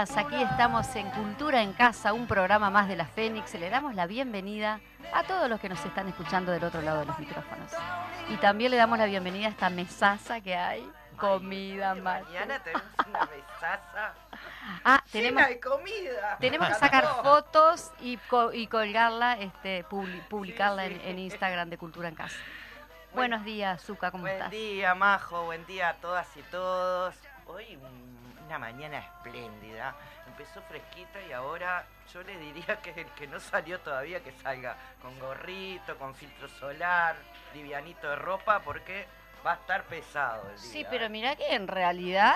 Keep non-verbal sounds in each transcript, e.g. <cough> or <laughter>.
Aquí estamos en Cultura en Casa, un programa más de la Fénix. Le damos la bienvenida a todos los que nos están escuchando del otro lado de los micrófonos. Y también le damos la bienvenida a esta mesaza que hay, comida, mate. Mañana tenemos una besaza <laughs> Ah, tenemos, llena de comida. tenemos que sacar fotos y, co- y colgarla, este, publi- publicarla sí. En, en Instagram de Cultura en Casa. Buenos días, Zuka, ¿cómo Buen estás? día, Majo, buen día a todas y todos. Hoy un- una mañana espléndida. Empezó fresquita y ahora yo le diría que el que no salió todavía que salga con gorrito, con filtro solar, livianito de ropa, porque va a estar pesado el día. Sí, pero ¿eh? mira que en realidad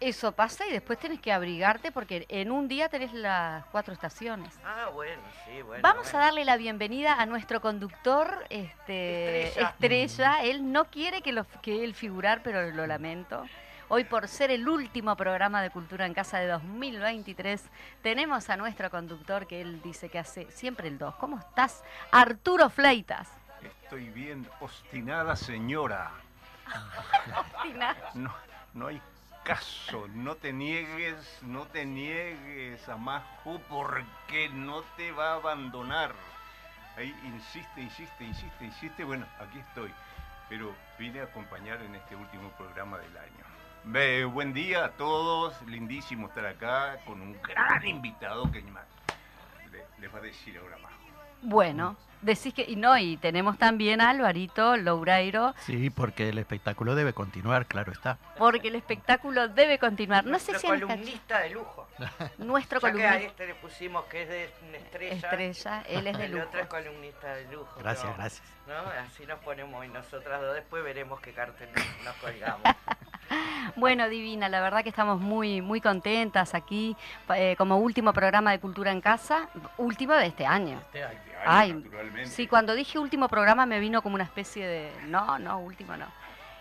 eso pasa y después tenés que abrigarte porque en un día tenés las cuatro estaciones. Ah, bueno, sí, bueno. Vamos a darle la bienvenida a nuestro conductor, este, Estrella. Estrella. Él no quiere que, lo, que él figurar, pero lo lamento. Hoy por ser el último programa de Cultura en Casa de 2023, tenemos a nuestro conductor que él dice que hace siempre el 2. ¿Cómo estás? Arturo Fleitas. Estoy bien obstinada, señora. No, no hay caso. No te niegues, no te niegues a Majo porque no te va a abandonar. Ahí insiste, insiste, insiste, insiste. Bueno, aquí estoy. Pero vine a acompañar en este último programa del año. Buen día a todos. Lindísimo estar acá con un gran invitado que más le- les va a decir ahora Majo. Bueno, decís que, y no, y tenemos también a Alvarito Loureiro, Sí, porque el espectáculo debe continuar, claro está. porque el espectáculo debe continuar. No sé si columnista de lujo. <laughs> nuestro Ya que a columnista este le pusimos que es de una estrella. estrella, él es de el lujo. otro es columnista de lujo. Gracias, ¿no? gracias. ¿no? Así nos ponemos y nosotras dos después veremos qué cartel nos, nos colgamos. <laughs> Bueno, Divina, la verdad que estamos muy, muy contentas aquí eh, como último programa de Cultura en Casa, último de este año. Este año, Ay, naturalmente. Sí, cuando dije último programa me vino como una especie de no, no, último no.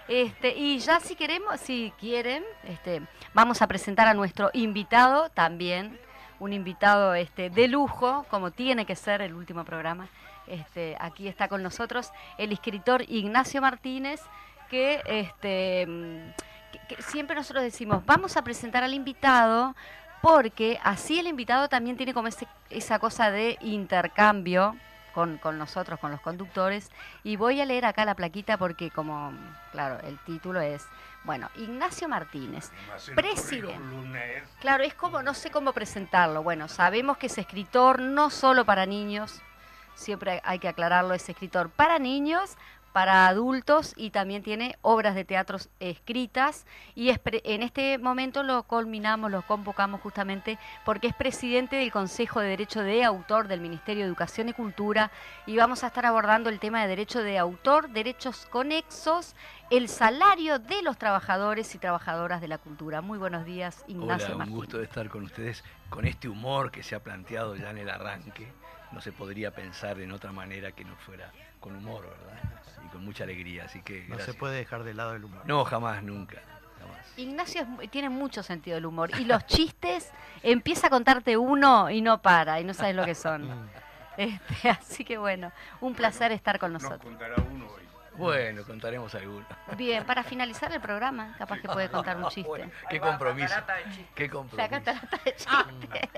Este, y ya si queremos, si quieren, este, vamos a presentar a nuestro invitado también, un invitado este, de lujo, como tiene que ser el último programa. Este, aquí está con nosotros el escritor Ignacio Martínez, que, este, que- que siempre nosotros decimos, vamos a presentar al invitado porque así el invitado también tiene como ese- esa cosa de intercambio con, con nosotros, con los conductores. Y voy a leer acá la plaquita porque como, claro, el título es, bueno, Ignacio Martínez. Presidente. Claro, es como, no sé cómo presentarlo. Bueno, sabemos que es escritor no solo para niños, siempre hay que aclararlo, es escritor para niños, para adultos y también tiene obras de teatro escritas y es en este momento lo culminamos, lo convocamos justamente porque es presidente del Consejo de Derecho de Autor del Ministerio de Educación y Cultura y vamos a estar abordando el tema de derecho de autor, derechos conexos, el salario de los trabajadores y trabajadoras de la cultura. Muy buenos días, Ignacio Hola, un gusto de estar con ustedes con este humor que se ha planteado ya en el arranque. No se podría pensar en otra manera que no fuera con humor, ¿verdad? <laughs> Y con mucha alegría, así que No se puede dejar de lado el humor. No, jamás, nunca. Ignacio es mu- tiene mucho sentido del humor y los <laughs> chistes empieza a contarte uno y no para y no sabes lo que son. <laughs> Mm. Este, así que bueno, un placer estar con Nos nosotros. contará uno hoy. Bueno, contaremos alguno. Bien, para finalizar el programa, capaz que puede contar un chiste. Bueno, qué compromiso. catarata de chistes. Qué La compromiso. catarata de chiste.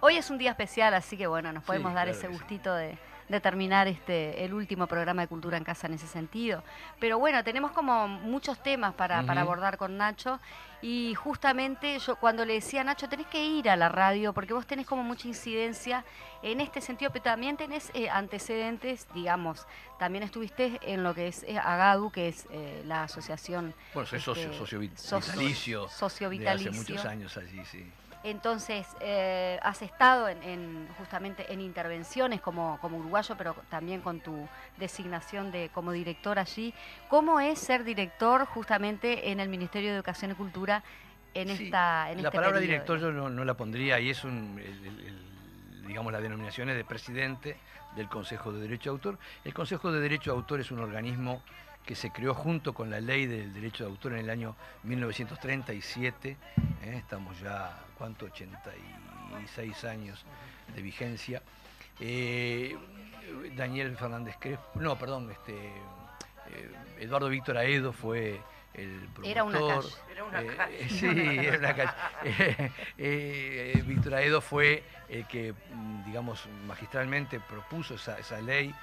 Hoy es un día especial, así que bueno, nos podemos Sí, dar claro ese sí. gustito de, de terminar este el último programa de Cultura en Casa en ese sentido. Pero bueno, tenemos como muchos temas para, para abordar con Nacho y justamente yo cuando le decía a Nacho, tenés que ir a la radio porque vos tenés como mucha incidencia en este sentido, pero también tenés eh, antecedentes, digamos, también estuviste en lo que es eh, AGADU, que es eh, la asociación Bueno, soy socio, Este, socio socio- vitalicio. socio de vitalicio. hace muchos años allí, sí. Entonces, eh, has estado en, en- justamente en intervenciones como, como uruguayo, pero también con tu designación de como director allí. ¿Cómo es ser director justamente en el Ministerio de Educación y Cultura en Sí, esta en la este palabra periodo? director yo no, no la pondría y es un, el- el- el- digamos, la denominación es de presidente del Consejo de Derecho de Autor. El Consejo de Derecho de Autor es un organismo que se creó junto con la ley del derecho de autor en el año 1937. ¿eh? Estamos ya, ¿cuánto? 86 años de vigencia. Eh, Daniel Fernández Crespo, no, perdón, este, eh, Eduardo Víctor Aedo fue el promotor. Era una calle. Era una Eh, calle. <laughs> sí, era una calle. <laughs> Eh, eh, Víctor Aedo fue el que, mm, digamos, magistralmente propuso esa, esa ley.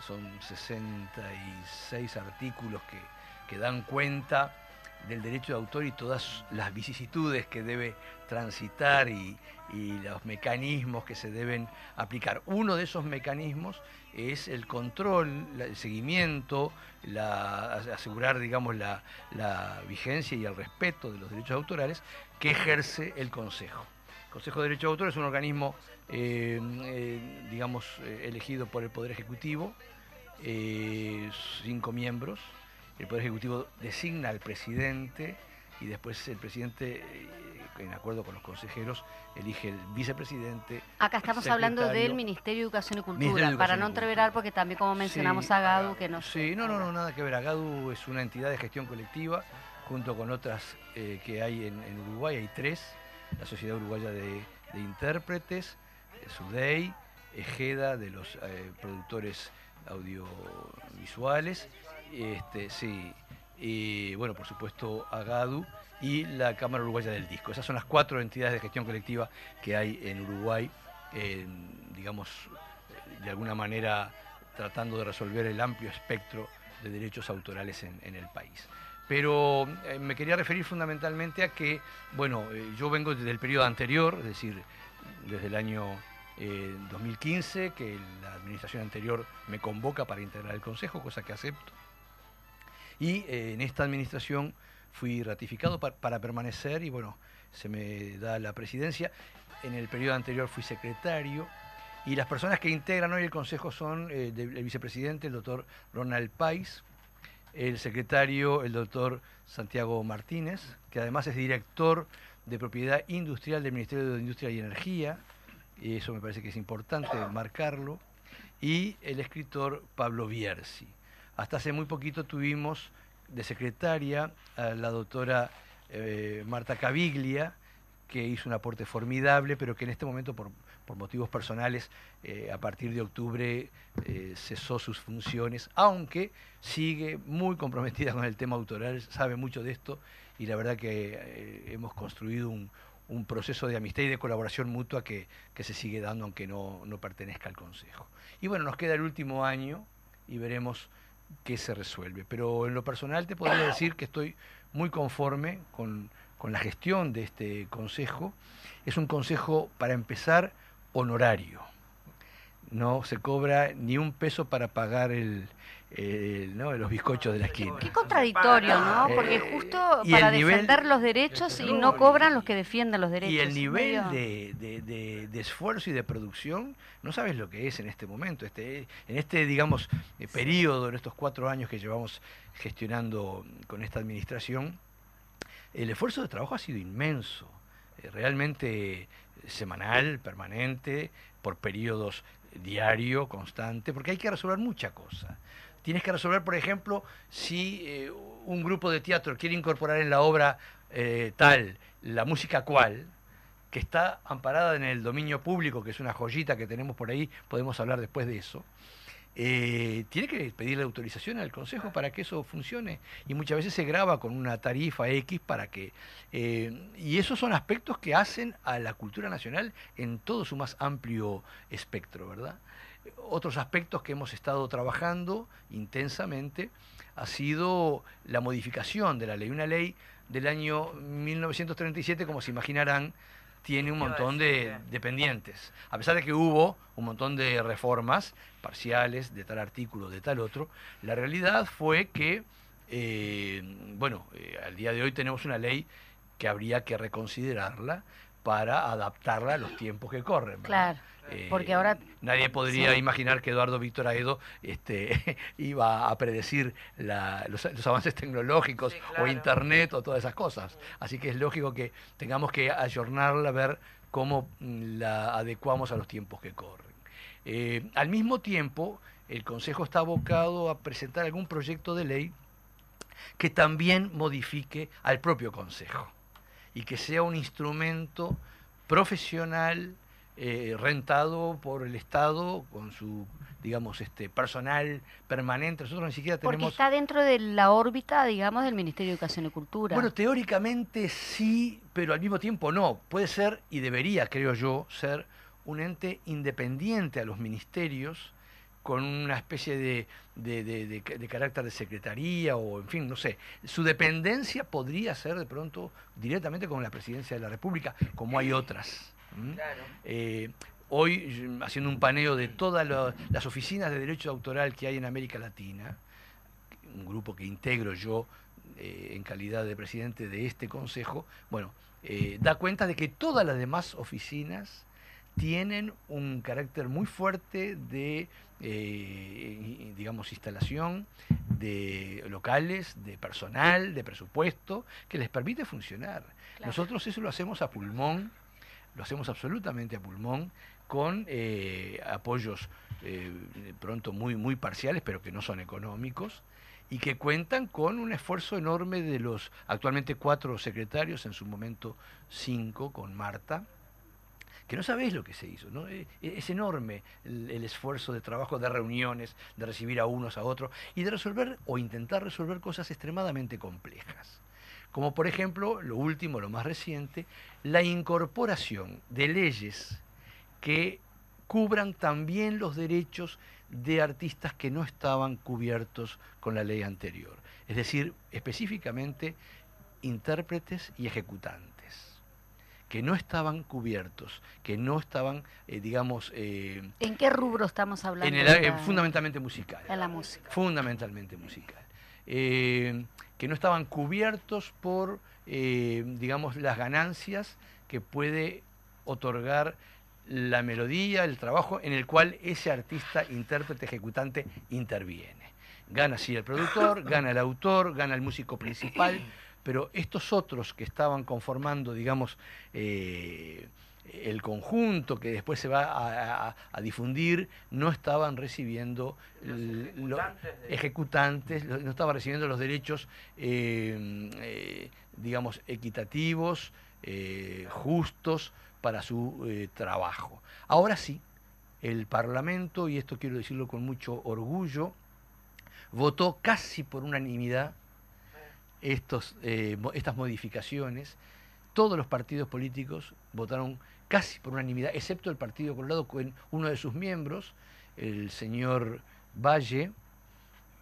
Son 66 artículos que, que dan cuenta del derecho de autor y todas las vicisitudes que debe transitar y, y los mecanismos que se deben aplicar. Uno de esos mecanismos es el control, el seguimiento, la- asegurar, digamos, la, la vigencia y el respeto de los derechos autorales que ejerce el Consejo. Consejo de Derechos de Autor es un organismo, eh, eh, digamos, eh, elegido por el Poder Ejecutivo, eh, cinco miembros. El Poder Ejecutivo designa al presidente y después el presidente, en acuerdo con los consejeros, elige el vicepresidente. Acá estamos hablando del. Ministerio de Educación y Cultura, para no entreverar, porque también como mencionamos Sí. a GADU, que no Sí, no, no, no, nada que ver. Agadu es una entidad de gestión colectiva, junto con otras que hay en, en Uruguay, hay tres, la Sociedad Uruguaya de, Intérpretes, eh, SUDEI, EGEDA, de los eh, productores audiovisuales, este, sí, y bueno, por supuesto, Agadu y la Cámara Uruguaya del Disco. Esas son las cuatro entidades de gestión colectiva que hay en Uruguay, digamos, de alguna manera tratando de resolver el amplio espectro de derechos autorales en el país. Pero eh, me quería referir fundamentalmente a que, bueno, eh, yo vengo desde el periodo anterior, es decir, desde el año eh, 2015, que la administración anterior me convoca para integrar el Consejo, cosa que acepto. Y eh, en esta administración fui ratificado pa- para permanecer y bueno, se me da la presidencia. En el periodo anterior fui secretario y las personas que integran hoy el Consejo son eh, el vicepresidente, el doctor Ronald Pais, el secretario, el doctor Santiago Martínez, que además es director de propiedad industrial del Ministerio de Industria y Energía, y eso me parece que es importante marcarlo, y el escritor Pablo Bierzi. Hasta hace muy poquito tuvimos de secretaria a la doctora eh, Marta Caviglia, que hizo un aporte formidable, pero que en este momento, por, por motivos personales, eh, a partir de octubre eh, cesó sus funciones, aunque sigue muy comprometida con el tema autoral, sabe mucho de esto y la verdad que eh, hemos construido un, un proceso de amistad y de colaboración mutua que, que se sigue dando aunque no, no pertenezca al Consejo. Y bueno, nos queda el último año y veremos qué se resuelve. Pero en lo personal te podría decir que estoy muy conforme con, con la gestión de este consejo. Es un consejo, para empezar, honorario. No se cobra ni un peso para pagar el, el, ¿no? los bizcochos de la esquina. Qué contradictorio, ¿no? Eh, Porque justo y para nivel- defender los derechos y No, cobran los que defienden los derechos. Y el nivel de, de- de- de esfuerzo y de producción, no sabes lo que es en este momento, este, en este, digamos, eh, periodo, en estos cuatro años que llevamos gestionando con esta administración, el esfuerzo de trabajo ha sido inmenso, eh, realmente eh, semanal, permanente, por periodos diario, constante, porque hay que resolver mucha cosa. Tienes que resolver, por ejemplo, si eh, un grupo de teatro quiere incorporar en la obra eh, tal la música cual, que está amparada en el dominio público, que es una joyita que tenemos por ahí, podemos hablar después de eso. Eh, tiene que pedirle autorización al Consejo para que eso funcione y muchas veces se graba con una tarifa X para que... eh, y esos son aspectos que hacen a la cultura nacional en todo su más amplio espectro, ¿verdad? otros aspectos que hemos estado trabajando intensamente ha sido la modificación de la ley. Una ley del año 1937, como se imaginarán, tiene un montón de que- dependientes. A pesar de que hubo un montón de reformas parciales de tal artículo, de tal otro, la realidad fue que, eh, bueno, eh, al día de hoy tenemos una ley que habría que reconsiderarla para adaptarla a los tiempos que corren. ¿verdad? Claro, Eh, porque ahora- nadie podría sí. imaginar que Eduardo Víctor Aedo este, <laughs> iba a predecir la- los, los avances tecnológicos Sí, o internet o todas esas cosas. Así que es lógico que tengamos que ayornarla, ver cómo mm, la adecuamos a los tiempos que corren. Eh, al mismo tiempo, el Consejo está abocado a presentar algún proyecto de ley que también modifique al propio Consejo y que sea un instrumento profesional eh, rentado por el Estado con su digamos este personal permanente nosotros ni siquiera porque tenemos está dentro de la órbita, digamos, del Ministerio de Educación y Cultura. bueno teóricamente sí pero al mismo tiempo no puede ser y debería creo yo ser un ente independiente a los ministerios con una especie de, de, de- de carácter de secretaría o, en fin, no sé. Su dependencia podría ser de pronto directamente con la presidencia de la República, como hay otras. Eh, hoy, mm, haciendo un paneo de todas las oficinas de derecho autoral que hay en América Latina, un grupo que integro yo eh, en calidad de presidente de este consejo, bueno, eh, da cuenta de que todas las demás oficinas tienen un carácter muy fuerte de, eh, digamos, instalación de locales, de personal, de presupuesto, que les permite funcionar. Claro. Nosotros eso lo hacemos a pulmón, lo hacemos absolutamente a pulmón, con eh, apoyos eh, pronto muy, muy parciales, pero que no son económicos, y que cuentan con un esfuerzo enorme de los actualmente cuatro secretarios, en su momento cinco, con Marta, que no sabéis lo que se hizo, ¿no? Eh, Es enorme el esfuerzo de trabajo, de reuniones, de recibir a unos a otros y de resolver o intentar resolver cosas extremadamente complejas. Como por ejemplo, lo último, lo más reciente, la incorporación de leyes que cubran también los derechos de artistas que no estaban cubiertos con la ley anterior. Es decir, específicamente intérpretes y ejecutantes que no estaban cubiertos, que no estaban, eh, digamos, eh, ¿En qué rubro estamos hablando? en el, de eh, fundamentalmente musical. en la música. Fundamentalmente musical. Que no estaban cubiertos por, eh, digamos, las ganancias que puede otorgar la melodía, el trabajo en el cual ese artista, intérprete, ejecutante interviene. Gana sí el productor, gana el autor, gana el músico principal, pero estos otros que estaban conformando, digamos, eh, el conjunto que después se va a, a- a difundir, no estaban recibiendo Los ejecutantes de- no estaban recibiendo los derechos, eh, eh, digamos, equitativos, justos para su trabajo. Ahora sí, el Parlamento, y esto quiero decirlo con mucho orgullo, votó casi por unanimidad eh, estas modificaciones. Todos los partidos políticos votaron casi por unanimidad, excepto el Partido Colorado con uno de sus miembros, el señor Valle,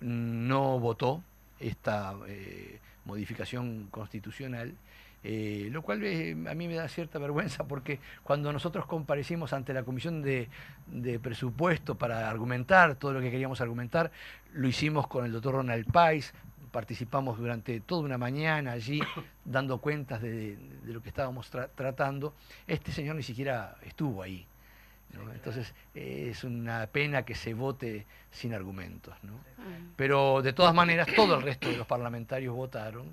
no votó esta eh, modificación constitucional, eh, lo cual a mí me da cierta vergüenza porque cuando nosotros comparecimos ante la Comisión de, de Presupuesto para argumentar todo lo que queríamos argumentar, lo hicimos con el doctor Ronald Pais, participamos durante toda una mañana allí <coughs> dando cuentas de, de lo que estábamos tra- tratando. Este señor ni siquiera estuvo ahí. ¿no? Entonces eh, es una pena que se vote sin argumentos. ¿no? Mm. Pero de todas maneras, todo el resto de los parlamentarios votaron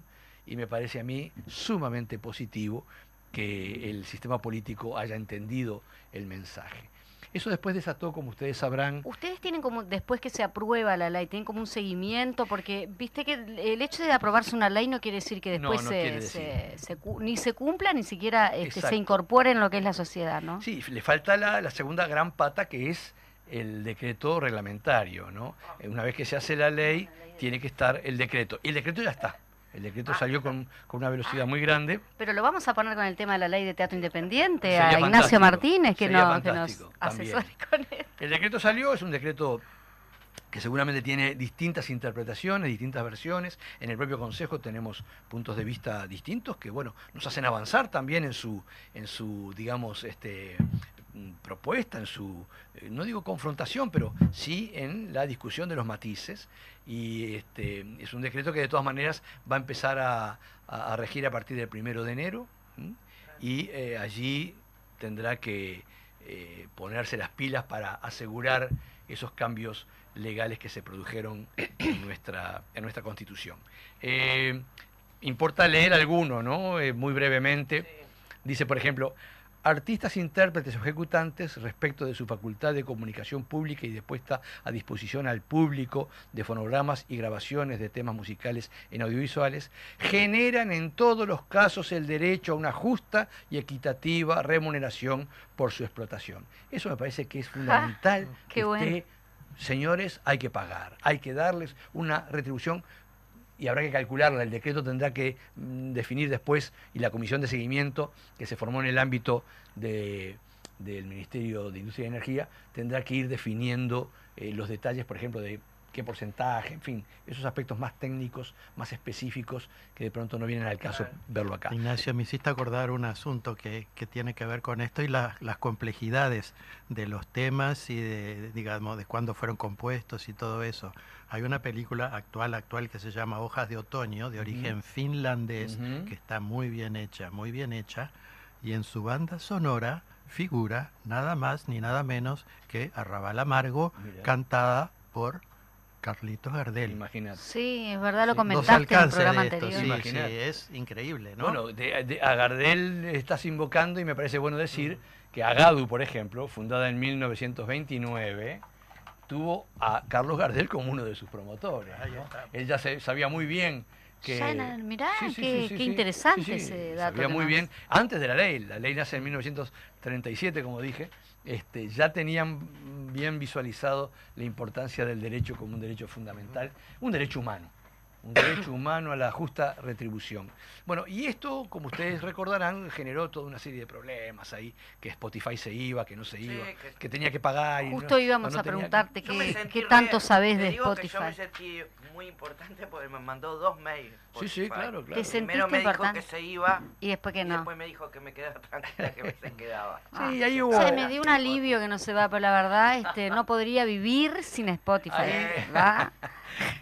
y me parece a mí sumamente positivo que el sistema político haya entendido el mensaje. Eso después desató, como ustedes sabrán, Ustedes tienen como, después que se aprueba la ley, tienen como un seguimiento, porque viste que el hecho de aprobarse una ley no quiere decir que después no se, ni se cumpla, ni siquiera este, se incorpore en lo que es la sociedad, ¿no? sí, le falta la, la segunda gran pata que es el decreto reglamentario. ¿no? Eh, Una vez que se hace la ley, tiene que estar el decreto. Y el decreto ya está. El decreto Ah. salió con, con una velocidad muy grande. Pero lo vamos a poner con el tema de la ley de teatro independiente, Sería a Ignacio Martínez, que, no, que nos asesore con esto. El decreto salió, es un decreto que seguramente tiene distintas interpretaciones, distintas versiones. En el propio Consejo tenemos puntos de vista distintos que, bueno, nos hacen avanzar también en su, en su digamos, este, propuesta, en su, eh, no digo confrontación, pero sí en la discusión de los matices. Y este, es un decreto que de todas maneras va a empezar a, a- a regir a partir del primero de enero. Y eh, allí tendrá que eh, ponerse las pilas para asegurar esos cambios legales que se produjeron en nuestra, en nuestra Constitución. Eh, importa leer alguno, ¿no? Muy brevemente. Dice, por ejemplo, artistas, intérpretes o ejecutantes respecto de su facultad de comunicación pública y de puesta a disposición al público de fonogramas y grabaciones de temas musicales en audiovisuales, generan en todos los casos el derecho a una justa y equitativa remuneración por su explotación. Eso me parece que es fundamental. qué que bueno. señores, hay que pagar, hay que darles una retribución y habrá que calcularla. El decreto tendrá que mm, definir después y la comisión de seguimiento que se formó en el ámbito de- del Ministerio de Industria y Energía tendrá que ir definiendo eh, los detalles, por ejemplo, de qué porcentaje, en fin, esos aspectos más técnicos, más específicos que de pronto no vienen al caso verlo acá. Ignacio, me hiciste acordar un asunto que, que tiene que ver con esto y la- las complejidades de los temas y de, digamos, de cuándo fueron compuestos y todo eso. Hay una película actual, actual que se llama Hojas de Otoño, de origen finlandés, que está muy bien hecha, muy bien hecha, y en su banda sonora figura nada más ni nada menos que Arrabal Amargo, Mira. cantada por Carlitos Gardel. Imagínate. Sí, es verdad, lo Sí, comentaste en el programa de esto, anterior. sí, sí, es increíble, ¿no? Bueno, de- de- a Gardel estás invocando y me parece bueno decir que Agadu, por ejemplo, fundada en 1929, tuvo a Carlos Gardel como uno de sus promotores. ¿no? Él ya se- sabía muy bien que... Ya en el- mirá, Sí, sí, qué- sí, interesante ese dato Sabía muy bien, antes de la ley, la ley nace en 1937, como dije, este, ya tenían bien visualizado la importancia del derecho como un derecho fundamental, un derecho humano, un derecho humano a la justa retribución. Bueno, y esto, como ustedes recordarán, generó toda una serie de problemas ahí, que Spotify se iba, que no se Sí, iba, que- que tenía que pagar. y no- Justo íbamos o no a tenía- preguntarte me qué, qué re- tanto sabés te de digo que Yo me Spotify. sentí muy importante porque me mandó dos mails. Sí, sí, Spotify. claro, claro. Te Primero sentiste me dijo importante. que se iba Y después que y no. después me dijo que me quedara <laughs> tranquila que se quedaba. Sí, ahí hubo... Se me dio un alivio que no se va, pero la verdad este, no podría vivir sin Spotify. ¿verdad?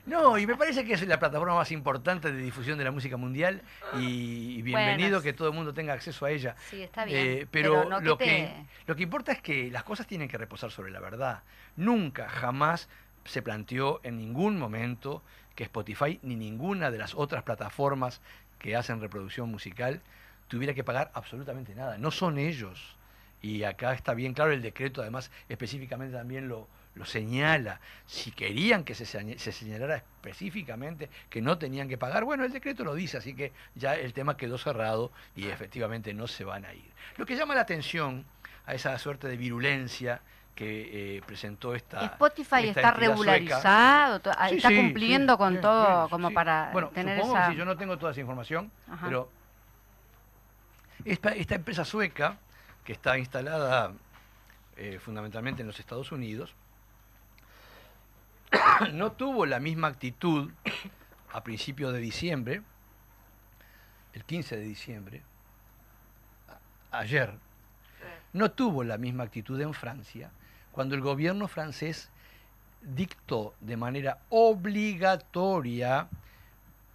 No, y me parece que es la plataforma más importante de difusión de la música mundial y, bienvenido Bueno, que todo el mundo tenga acceso a ella. Sí, está bien. Eh, pero no lo, te- que, lo que importa es que las cosas tienen que reposar sobre la verdad. Nunca, jamás se planteó en ningún momento que Spotify ni ninguna de las otras plataformas que hacen reproducción musical tuviera que pagar absolutamente nada. No son ellos. Y acá está bien claro el decreto, además específicamente también lo, lo señala. Si querían que se, señ- se señalara específicamente que no tenían que pagar, bueno, el decreto lo dice, así que ya el tema quedó cerrado y efectivamente no se van a ir. Lo que llama la atención a esa suerte de virulencia que eh, presentó esta... Spotify esta está regularizado, Sí, está sí, cumpliendo sí, con todo como para bueno, tener supongo esa... que sí, yo no tengo toda esa información, Ajá. pero esta, esta empresa sueca, que está instalada eh, fundamentalmente en los Estados Unidos, <coughs> no tuvo la misma actitud <coughs> a principios de diciembre, el 15 de diciembre, ayer, no tuvo la misma actitud en Francia, cuando el gobierno francés dictó de manera obligatoria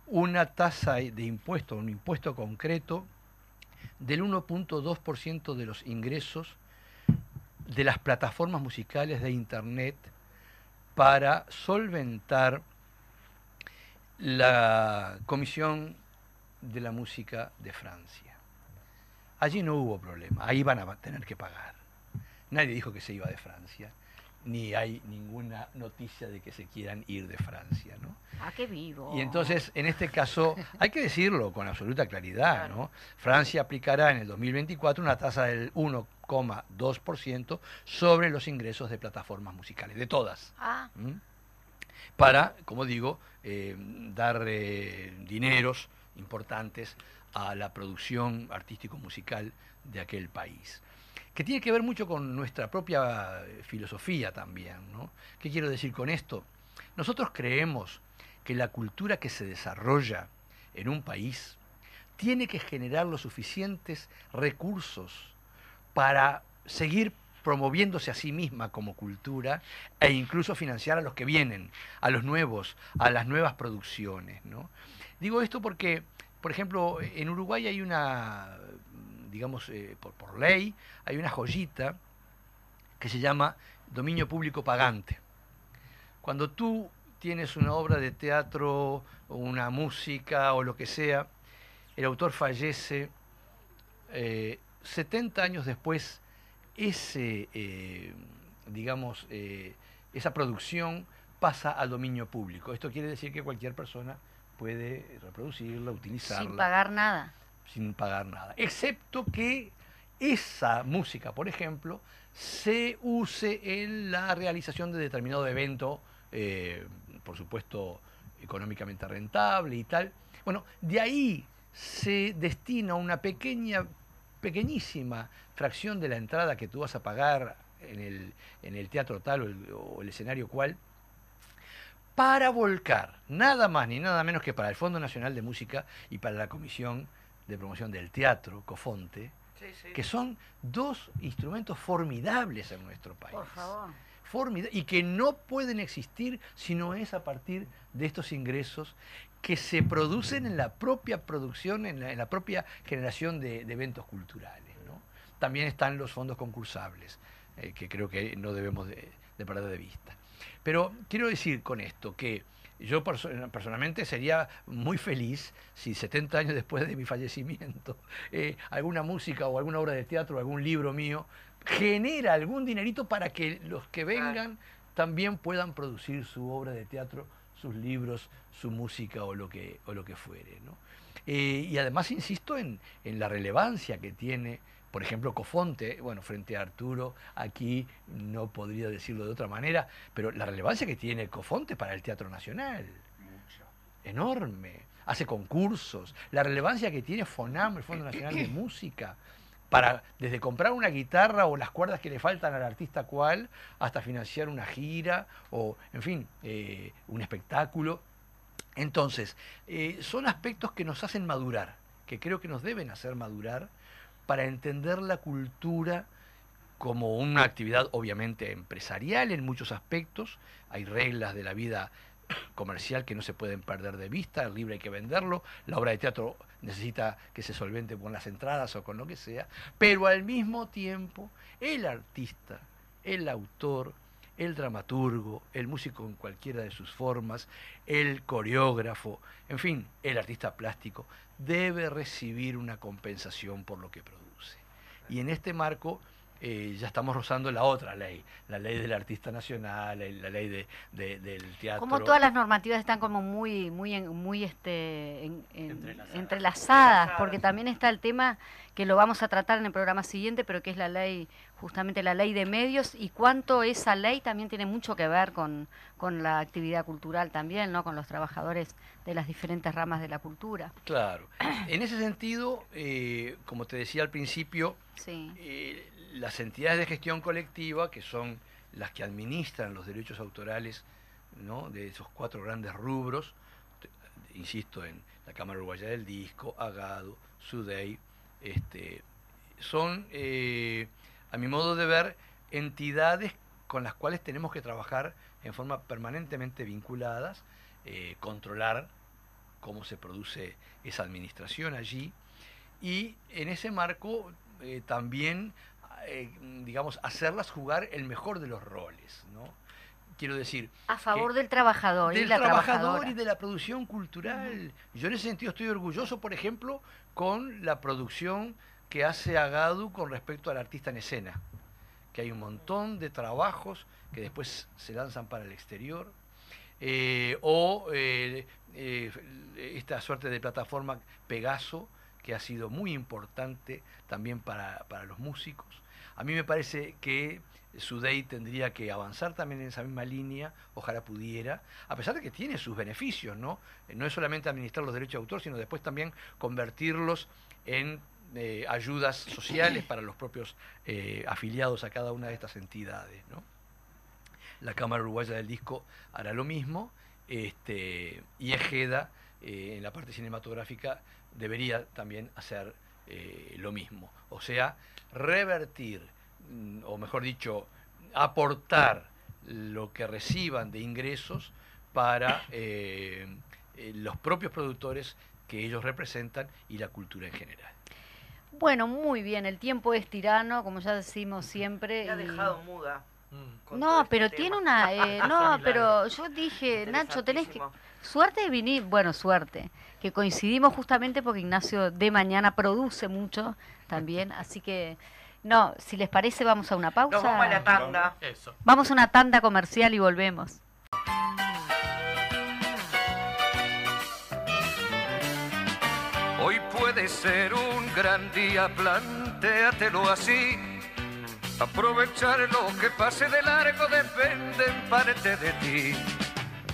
una tasa de impuesto, un impuesto concreto del 1.2% de los ingresos de las plataformas musicales de Internet para solventar la Comisión de la Música de Francia. Allí no hubo problema, ahí van a tener que pagar. Nadie dijo que se iba de Francia, ni hay ninguna noticia de que se quieran ir de Francia, ¿no? Ah, qué vivo. Y entonces, en este caso, <laughs> hay que decirlo con absoluta claridad, ¿no? Francia aplicará en el 2024 una tasa del 1,2% sobre los ingresos de plataformas musicales, de todas. Ah, ¿m? para, como digo, eh, dar eh, dineros importantes a la producción artístico-musical de aquel país. Que tiene que ver mucho con nuestra propia eh, filosofía también. ¿no? ¿Qué quiero decir con esto? Nosotros creemos que la cultura que se desarrolla en un país tiene que generar los suficientes recursos para seguir promoviéndose a sí misma como cultura e incluso financiar a los que vienen, a los nuevos, a las nuevas producciones. ¿no? Digo esto porque, por ejemplo, en Uruguay hay una, digamos, eh, por, ley, hay una joyita que se llama dominio público pagante. Cuando tú tienes una obra de teatro una música o lo que sea, el autor fallece, eh, 70 años después, ese, eh, digamos, eh, esa producción pasa al dominio público. Esto quiere decir que cualquier persona puede reproducirla, utilizarla. Sin pagar nada. Sin pagar nada. Excepto que esa música, por ejemplo, se use en la realización de determinado evento, eh, por supuesto, económicamente rentable y tal. Bueno, de ahí se destina una pequeña, pequeñísima fracción de la entrada que tú vas a pagar en el, en el teatro tal o el, o el escenario cual, para volcar, nada más ni nada menos que para el Fondo Nacional de Música y para la Comisión de Promoción del Teatro, COFONTE, Sí, sí. que son dos instrumentos formidables en nuestro país. Por favor. Y que no pueden existir si no es a partir de estos ingresos que se producen en la propia producción, en la, propia generación de, eventos culturales. ¿no? También están los fondos concursables, eh, que creo que no debemos de, de perder de vista. Pero quiero decir con esto que yo perso- personalmente sería muy feliz si 70 años después de mi fallecimiento <laughs> eh, alguna música o alguna obra de teatro o algún libro mío genera algún dinerito para que los que vengan también puedan producir su obra de teatro, sus libros, su música o lo que, o lo que fuere. ¿no? Eh, y además insisto en, en la relevancia que tiene, por ejemplo, Cofonte, bueno, frente a Arturo, aquí no podría decirlo de otra manera, pero la relevancia que tiene Cofonte para el Teatro Nacional enorme. Hace concursos. La relevancia que tiene FONAM, el Fondo Nacional de Música, para desde comprar una guitarra o las cuerdas que le faltan al artista cual, hasta financiar una gira o, en fin, eh, un espectáculo. Entonces, eh, son aspectos que nos hacen madurar, que creo que nos deben hacer madurar para entender la cultura como una actividad obviamente empresarial en muchos aspectos. Hay reglas de la vida comercial que no se pueden perder de vista, el libro hay que venderlo, la obra de teatro necesita que se solvente con las entradas o con lo que sea, pero al mismo tiempo el artista, el autor, el dramaturgo, el músico en cualquiera de sus formas, el coreógrafo, en fin, el artista plástico, debe recibir una compensación por lo que produce. Y en este marco eh, ya estamos rozando la otra ley, la ley del artista nacional, la ley de, de- del teatro. Como todas las normativas están como muy, muy, muy este, en- en- Entrelazadas. entrelazadas, porque también está el tema que lo vamos a tratar en el programa siguiente, pero que es la ley, justamente la ley de medios, y cuánto esa ley también tiene mucho que ver con, con la actividad cultural también, ¿no? Con los trabajadores de las diferentes ramas de la cultura. Claro. En ese sentido, eh, como te decía al principio, Sí. eh, las entidades de gestión colectiva, que son las que administran los derechos autorales de esos cuatro grandes rubros, insisto en la Cámara Uruguaya del Disco, Agado, Sudey, este, son, eh, a mi modo de ver, entidades con las cuales tenemos que trabajar en forma permanentemente vinculadas, eh, controlar cómo se produce esa administración allí. Y en ese marco eh, también, eh, digamos, hacerlas jugar el mejor de los roles, ¿no? Quiero decir, A favor del trabajador y del la trabajador y de la producción cultural. Yo en ese sentido estoy orgulloso, por ejemplo, con la producción que hace Agadu con respecto al artista en escena, que hay un montón de trabajos que después se lanzan para el exterior, eh, o eh, eh, esta suerte de plataforma Pegaso, que ha sido muy importante también para, para los músicos. A mí me parece que Sudey tendría que avanzar también en esa misma línea, ojalá pudiera, a pesar de que tiene sus beneficios, ¿no? Eh, no es solamente administrar los derechos de autor, sino después también convertirlos en eh, ayudas sociales para los propios eh, afiliados a cada una de estas entidades, ¿no? La Cámara Uruguaya del Disco hará lo mismo, este, y Ejeda, en la parte cinematográfica, debería también hacer lo mismo. O sea, revertir Mm, o mejor dicho, aportar lo que reciban de ingresos para eh, eh, los propios productores que ellos representan y la cultura en general. Bueno, muy bien, el tiempo es tirano, como ya decimos siempre. Me ha dejado muda. Mm. No, este pero tiene una... Eh, <laughs> no, pero yo dije, Nacho, tenés que... Suerte de venir, bueno, suerte, que coincidimos justamente porque Ignacio de mañana produce mucho también, <laughs> así que no, si les parece, vamos a una pausa. vamos a la tanda. Vamos a una tanda comercial y volvemos. Hoy puede ser un gran día, plantéatelo así. Aprovechar lo que pase de largo depende en parte de ti.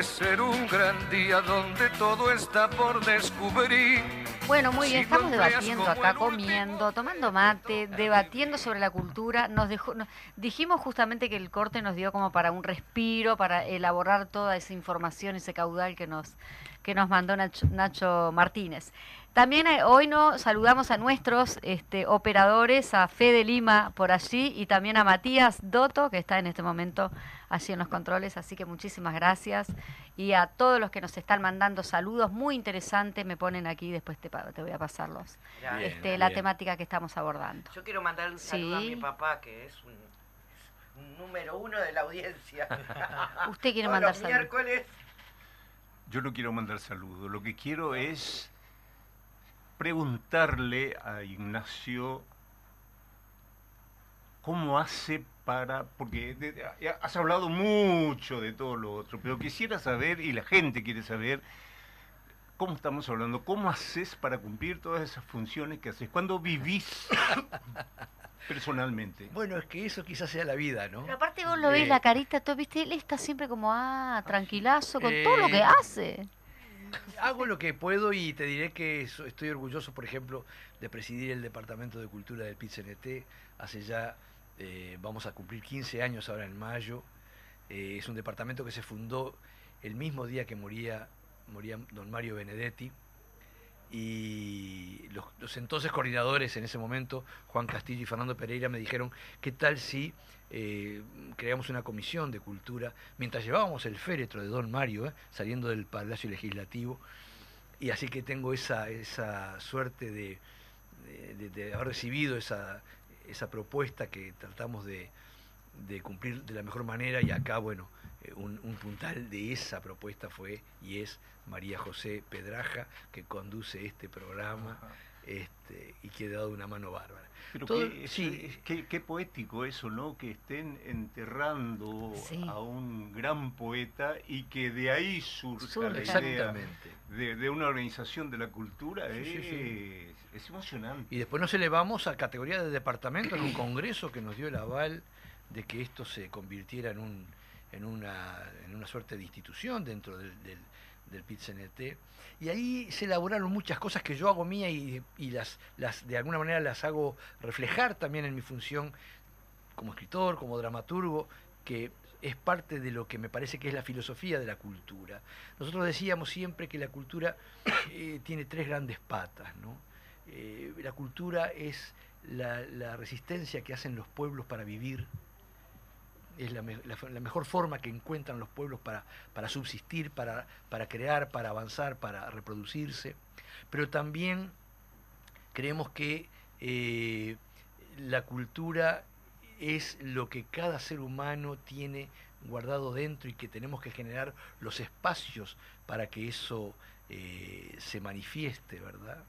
Puede ser un gran día donde todo está por descubrir bueno, muy bien, estamos debatiendo acá, comiendo, tomando mate, debatiendo sobre la cultura. Nos dejó, dijimos justamente que el corte nos dio como para un respiro, para elaborar toda esa información, ese caudal que nos, que nos mandó Nacho, Martínez. También eh, hoy nos saludamos a nuestros este, operadores, a Fede Lima por allí y también a Matías Doto, que está en este momento allí en los controles. Así que muchísimas gracias. Y a todos los que nos están mandando saludos, muy interesantes, me ponen aquí, después te, te voy a pasarlos. este, la temática que estamos abordando. Yo quiero mandar un saludo a mi papá, que es un, número uno de la audiencia. <laughs> ¿Usted quiere mandar saludos? miércoles. Yo no quiero mandar saludos, lo que quiero es preguntarle a Ignacio cómo hace para, porque has hablado mucho de todo lo otro, pero quisiera saber, y la gente quiere saber, cómo estamos hablando, cómo haces para cumplir todas esas funciones que haces, cuando vivís <laughs> personalmente. Bueno, es que eso quizás sea la vida, ¿no? Pero aparte vos lo ves, eh, la carita, todo, viste, él está siempre como, ah, tranquilazo con todo lo que eh, hace. Hago lo que puedo y te diré que estoy orgulloso, por ejemplo, de presidir el Departamento de Cultura del PIT-CNT hace ya eh, vamos a cumplir 15 años ahora en mayo. Eh, es un departamento que se fundó el mismo día que moría, moría don Mario Benedetti. Y los, entonces coordinadores en ese momento, Juan Castillo y Fernando Pereira, me dijeron, ¿qué tal si eh, creamos una comisión de cultura mientras llevábamos el féretro de don Mario, saliendo del Palacio Legislativo? Y así que tengo esa, esa suerte de haber recibido esa, esa propuesta que tratamos de, cumplir de la mejor manera y acá, bueno, eh, un, puntal de esa propuesta fue y es María José Pedraja, que conduce este programa este, y que ha dado una mano bárbara. Pero qué, sí. qué, poético eso, ¿no? Que estén enterrando a un gran poeta y que de ahí surja la idea de, una organización de la cultura. es, es emocionante. Y después nos elevamos a categoría de departamento en un congreso que nos dio el aval de que esto se convirtiera en, un, en, una, en una suerte de institución dentro del, del, del PIT-CNT. Y ahí se elaboraron muchas cosas que yo hago mía y, y las, las, de alguna manera las hago reflejar también en mi función como escritor, como dramaturgo, que es parte de lo que me parece que es la filosofía de la cultura. Nosotros decíamos siempre que la cultura eh, tiene tres grandes patas, ¿no? Eh, la cultura es la, resistencia que hacen los pueblos para vivir, es la, mejor forma que encuentran los pueblos para, para subsistir, para, para, crear, para avanzar, para reproducirse, pero también creemos que eh, la cultura es lo que cada ser humano tiene guardado dentro y que tenemos que generar los espacios para que eso eh, se manifieste, ¿verdad?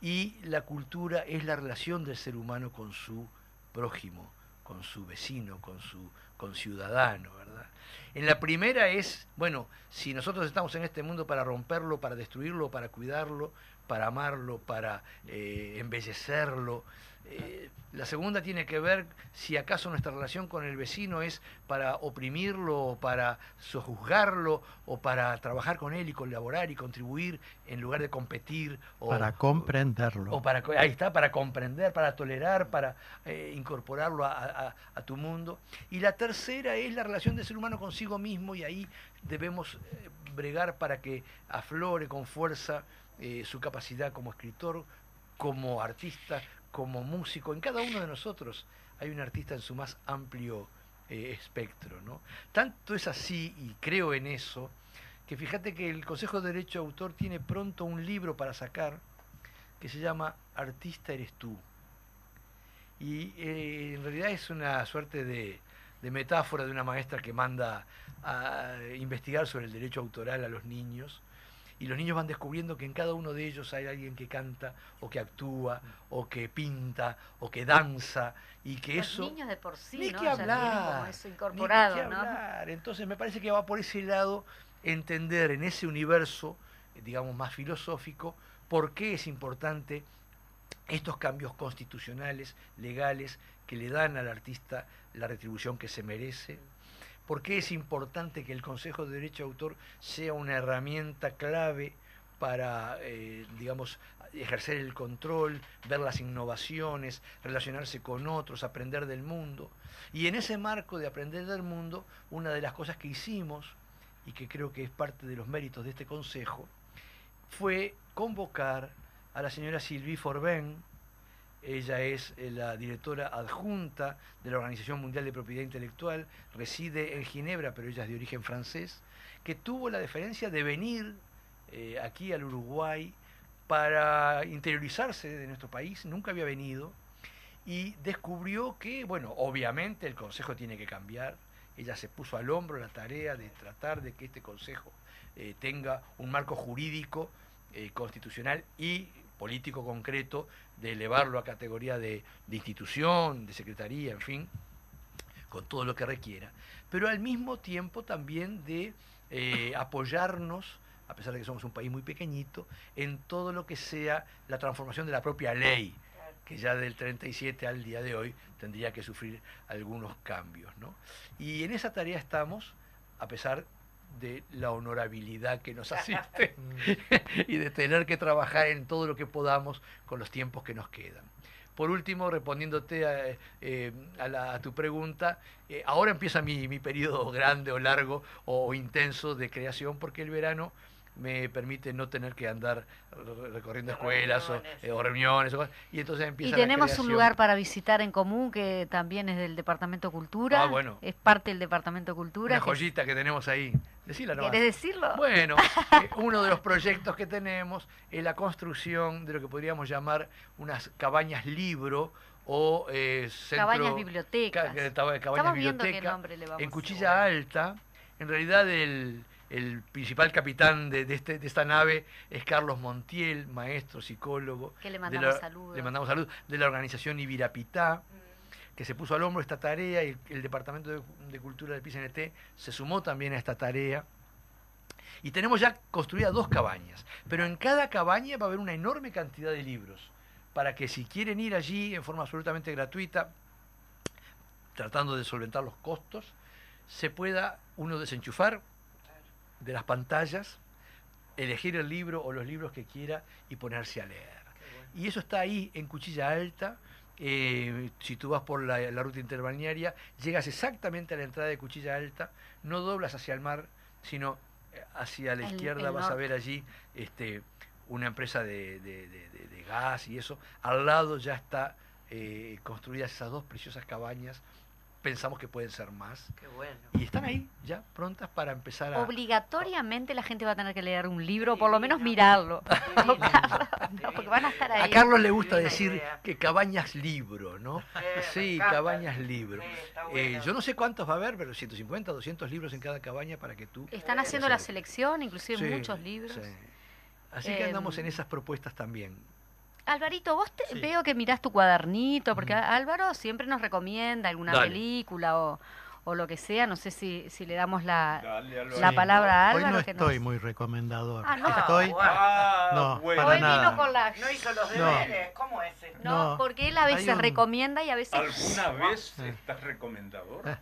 Y la cultura es la relación del ser humano con su prójimo, con su vecino, con su conciudadano, ¿verdad? En la primera es, bueno, si nosotros estamos en este mundo para romperlo, para destruirlo, para cuidarlo, para amarlo, para eh, embellecerlo, eh, la segunda tiene que ver si acaso nuestra relación con el vecino es para oprimirlo, o para sojuzgarlo, o para trabajar con él y colaborar y contribuir en lugar de competir. O, para comprenderlo. O para, ahí está, para comprender, para tolerar, para eh, incorporarlo a, tu mundo. Y la tercera es la relación del ser humano consigo mismo y ahí debemos eh, bregar para que aflore con fuerza su capacidad como escritor, como artista, como músico, en cada uno de nosotros hay un artista en su más amplio eh, espectro. ¿no? Tanto es así, y creo en eso, que fíjate que el Consejo de Derecho de Autor tiene pronto un libro para sacar que se llama Artista eres tú. Y eh, en realidad es una suerte de, de metáfora de una maestra que manda a investigar sobre el derecho autoral a los niños y los niños van descubriendo que en cada uno de ellos hay alguien que canta o que actúa o que pinta o que danza y que los eso niños de por sí ni ¿no? que hablar, como eso incorporado ni que hablar. entonces me parece que va por ese lado entender en ese universo eh, digamos más filosófico por qué es importante estos cambios constitucionales legales que le dan al artista la retribución que se merece ¿Por qué es importante que el Consejo de Derecho de Autor sea una herramienta clave para, eh, digamos, ejercer el control, ver las innovaciones, relacionarse con otros, aprender del mundo? Y en ese marco de aprender del mundo, una de las cosas que hicimos, y que creo que es parte de los méritos de este Consejo, fue convocar a la señora Sylvie Forben, ella es eh, la directora adjunta de la Organización Mundial de Propiedad Intelectual, reside en Ginebra, pero ella es de origen francés, que tuvo la deferencia de venir eh, aquí al Uruguay para interiorizarse de nuestro país, nunca había venido, y descubrió que, bueno, obviamente el Consejo tiene que cambiar, ella se puso al hombro la tarea de tratar de que este Consejo eh, tenga un marco jurídico, constitucional y político concreto de elevarlo a categoría de, institución, de secretaría, en fin, con todo lo que requiera, pero al mismo tiempo también de eh, apoyarnos, a pesar de que somos un país muy pequeñito, en todo lo que sea la transformación de la propia ley, que ya del 37 al día de hoy tendría que sufrir algunos cambios. ¿no? Y en esa tarea estamos, a pesar de la honorabilidad que nos <laughs> asiste y de tener que trabajar en todo lo que podamos con los tiempos que nos quedan. Por último, respondiéndote a, eh, tu pregunta, eh, ahora empieza mi, mi periodo grande o largo o intenso de creación porque el verano me permite no tener que andar recorriendo escuelas o, reuniones. Eh, y entonces empieza Y tenemos un lugar para visitar en común que también es del Departamento Cultura. Ah, bueno. Es parte del Departamento Cultura. Una joyita que tenemos ahí. Decila ¿Quieres decirlo? Bueno, <laughs> eh, uno de los proyectos que tenemos es la construcción de lo que podríamos llamar unas cabañas libro o eh, centro, cabañas bibliotecas. cabañas bibliotecas en Cuchilla Alta. En realidad el el principal capitán de, este, de, esta nave es Carlos Montiel, maestro, psicólogo. Que le mandamos saludos. Le mandamos saludos, de la organización Ibirapitá, mm. que se puso al hombro esta tarea y el, Departamento de, Cultura del PCNT se sumó también a esta tarea. Y tenemos ya construidas dos cabañas, pero en cada cabaña va a haber una enorme cantidad de libros, para que si quieren ir allí en forma absolutamente gratuita, tratando de solventar los costos, se pueda uno desenchufar de las pantallas, elegir el libro o los libros que quiera y ponerse a leer. Y eso está ahí en Cuchilla Alta. Eh, si tú vas por la, ruta interbalnearia, llegas exactamente a la entrada de Cuchilla Alta, no doblas hacia el mar, sino eh, hacia la izquierda vas a ver allí este, una empresa de, gas y eso. Al lado ya está eh, construidas esas dos preciosas cabañas pensamos que pueden ser más. Qué bueno. Y están ahí, ya prontas para empezar a... Obligatoriamente la gente va a tener que leer un libro, Sí, por lo menos no. mirarlo. <laughs> No, <laughs> porque van a estar A ahí. Carlos le gusta decir idea. que Cabañas libro, ¿no? Sí. Cabañas libro. Eh, yo no sé cuántos va a haber, pero 150, 200 libros en cada cabaña para que tú... Están Eh, haciendo la selección, inclusive Sí, muchos libros. sí. Así que andamos Em, en esas propuestas también. Alvarito, vos te- Sí. veo que mirás tu cuadernito, porque Ujú. Álvaro siempre nos recomienda alguna Dale. película o, o lo que sea. No sé si, si le damos la, Dale, la Sí. palabra a Hoy Álvaro. no que estoy nos- muy recomendador. Ah, no. Estoy. bueno. Ah, No, bueno. para Hoy nada. vino con la... No hizo los No. deberes. ¿Cómo es esto? No, No, porque él a veces un- recomienda y a veces... ¿Alguna <laughs> vez estás recomendador? Eh,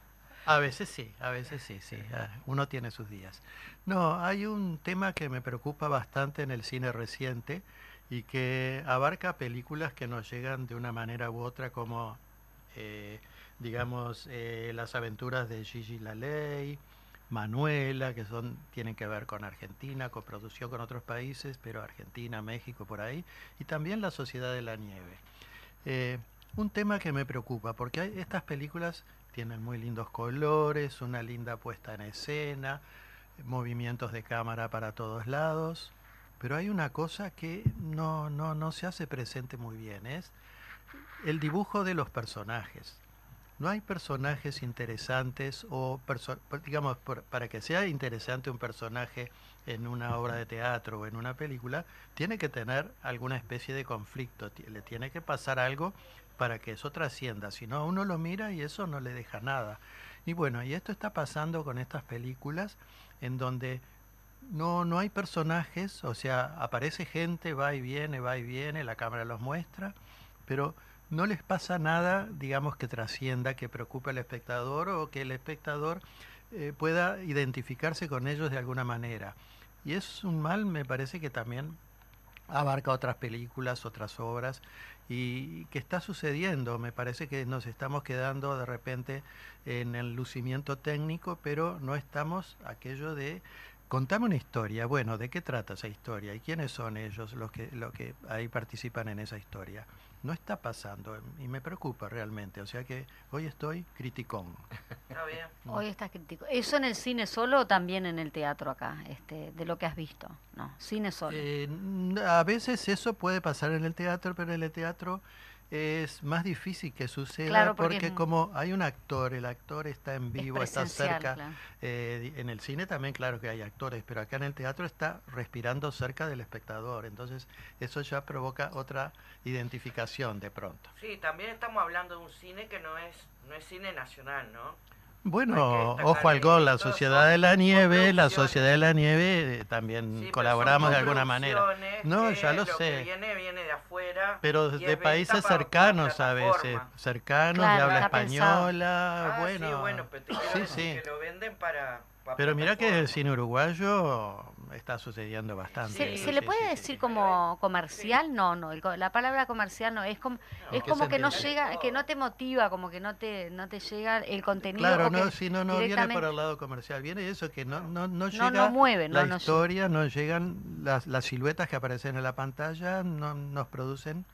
A veces sí, a veces sí, sí. ah, Uno tiene sus días. No, hay un tema que me preocupa bastante en el cine reciente y que abarca películas que nos llegan de una manera u otra como, eh, digamos, eh, las aventuras de Gigi Laley, Manuela, que son tienen que ver con Argentina, coproducción con otros países, pero Argentina, México, por ahí, y también La Sociedad de la Nieve. Eh, un tema que me preocupa, porque hay, estas películas tienen muy lindos colores, una linda puesta en escena, movimientos de cámara para todos lados, pero hay una cosa que no, no, no se hace presente muy bien, es el dibujo de los personajes. No hay personajes interesantes o, perso- digamos, por- para que sea interesante un personaje en una obra de teatro o en una película, tiene que tener alguna especie de conflicto, le tiene que pasar algo para que eso trascienda, si no uno lo mira y eso no le deja nada. Y bueno, y esto está pasando con estas películas en donde no, no hay personajes, o sea, aparece gente, va y viene, va y viene, la cámara los muestra, pero no les pasa nada, digamos, que trascienda, que preocupe al espectador o que el espectador eh, pueda identificarse con ellos de alguna manera. Y es un mal, me parece que también abarca otras películas, otras obras, y que está sucediendo. Me parece que nos estamos quedando de repente en el lucimiento técnico, pero no estamos aquello de contame una historia. Bueno, ¿de qué trata esa historia? ¿Y quiénes son ellos los que, los que ahí participan en esa historia? No está pasando y me preocupa realmente. O sea que hoy estoy criticón. Está bien. Hoy estás crítico. ¿Eso en el cine solo o también en el teatro acá? Este, de lo que has visto. No, cine solo. Eh, a veces eso puede pasar en el teatro, pero en el teatro es más difícil que suceda Claro, porque porque, es- como hay un actor, el actor está en Es vivo, está cerca. claro. eh, en el cine también, claro que hay actores, pero acá en el teatro está respirando cerca del espectador. Entonces eso ya provoca otra identificación de pronto. Sí, también estamos hablando de un cine que no es, no es cine nacional, ¿no? Bueno, ojo al gol, la Sociedad de la Nieve, la. Sociedad de la Nieve eh, también Sí, colaboramos de alguna manera. No, ya lo sé. viene, viene de afuera. Pero de es países cercanos a veces, cercanos, Claro, de habla española, Ah, bueno. sí, bueno, pero te quiero sí, decir sí. que lo venden para, para Pero mira que el cine uruguayo está sucediendo bastante. ¿Se, le sí, puede sí, decir sí. como comercial? No, no. el la palabra comercial no. Es como, es ¿qué como que no llega, que no te motiva, como que no te, no te llega el contenido. Claro, no, si no, no viene por el lado comercial, viene eso, que no, no, no llega no mueve, la historia, no llegan las, las siluetas que aparecen en la pantalla, no nos producen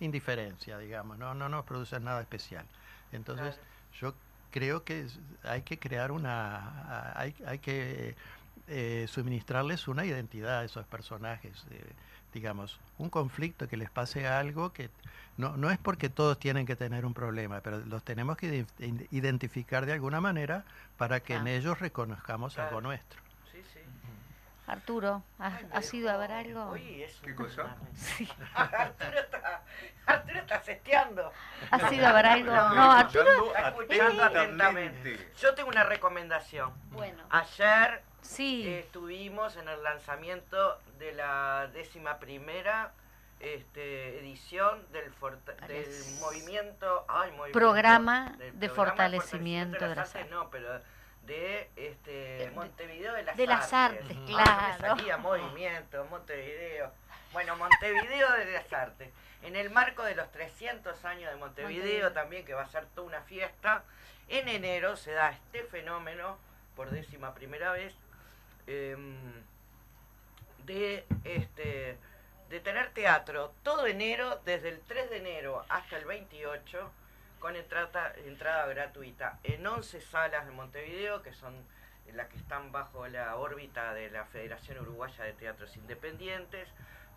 indiferencia, digamos, no, no nos producen nada especial. Entonces, yo creo que hay que crear una, hay, hay que eh, suministrarles una identidad a esos personajes, eh, digamos, un conflicto que les pase algo que no, no es porque todos tienen que tener un problema, pero los tenemos que ide- identificar de alguna manera para que en ellos reconozcamos algo nuestro. Sí, sí. Arturo, ¿has, Ay, has ido a ver algo? ¿Qué cosa? <laughs> Sí. <laughs> Arturo está, Arturo está seteando. ¿Has ido a ver algo? No, Arturo. Está escuchando atentamente. Yo tengo una recomendación. Bueno, Ayer sí. estuvimos en el lanzamiento de la décima primera este, edición del, movimiento, ay, movimiento, Programa del de programa fortalecimiento de las artes, no, pero de este De- Montevideo de las de las artes, me claro. salía movimiento, Montevideo. Bueno, Montevideo de las Artes. En el marco de los 300 años de Montevideo, Montevideo. también, que va a ser toda una fiesta, en enero se da este fenómeno, por décima primera vez, em, de, este, de tener teatro todo enero, desde el 3 de enero hasta el 28, con entrada, entrada gratuita en 11 salas de Montevideo, que son las que están bajo la órbita de la Federación Uruguaya de Teatros Independientes,